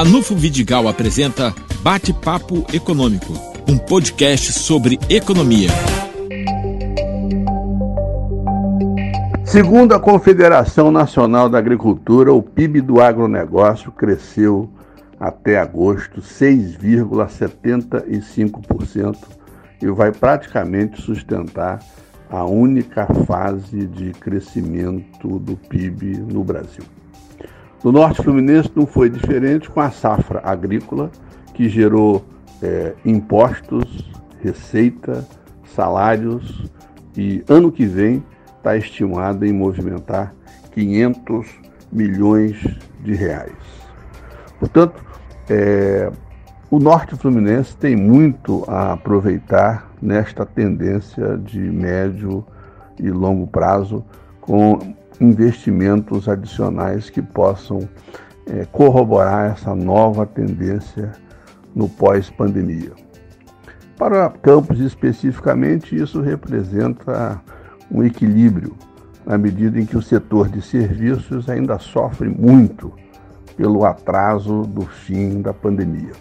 Ranulfo Vidigal apresenta Bate-Papo Econômico, um podcast sobre economia. Segundo a Confederação Nacional da Agricultura, o PIB do agronegócio cresceu até agosto 6,75% e vai praticamente sustentar a única fase de crescimento do PIB no Brasil. No Norte Fluminense não foi diferente com a safra agrícola, que gerou é, impostos, receita, salários e ano que vem está estimada em movimentar 500 milhões de reais. Portanto, é, o Norte Fluminense tem muito a aproveitar nesta tendência de médio e longo prazo com investimentos adicionais que possam é, corroborar essa nova tendência no pós-pandemia. Para Campos especificamente, isso representa um equilíbrio, na medida em que o setor de serviços ainda sofre muito pelo atraso do fim da pandemia.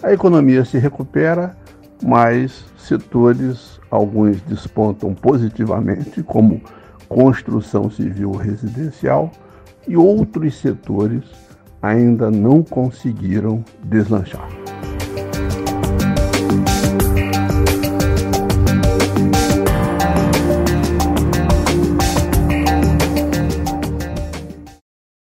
A economia se recupera, mas setores, alguns despontam positivamente, como construção civil residencial, e outros setores ainda não conseguiram deslanchar.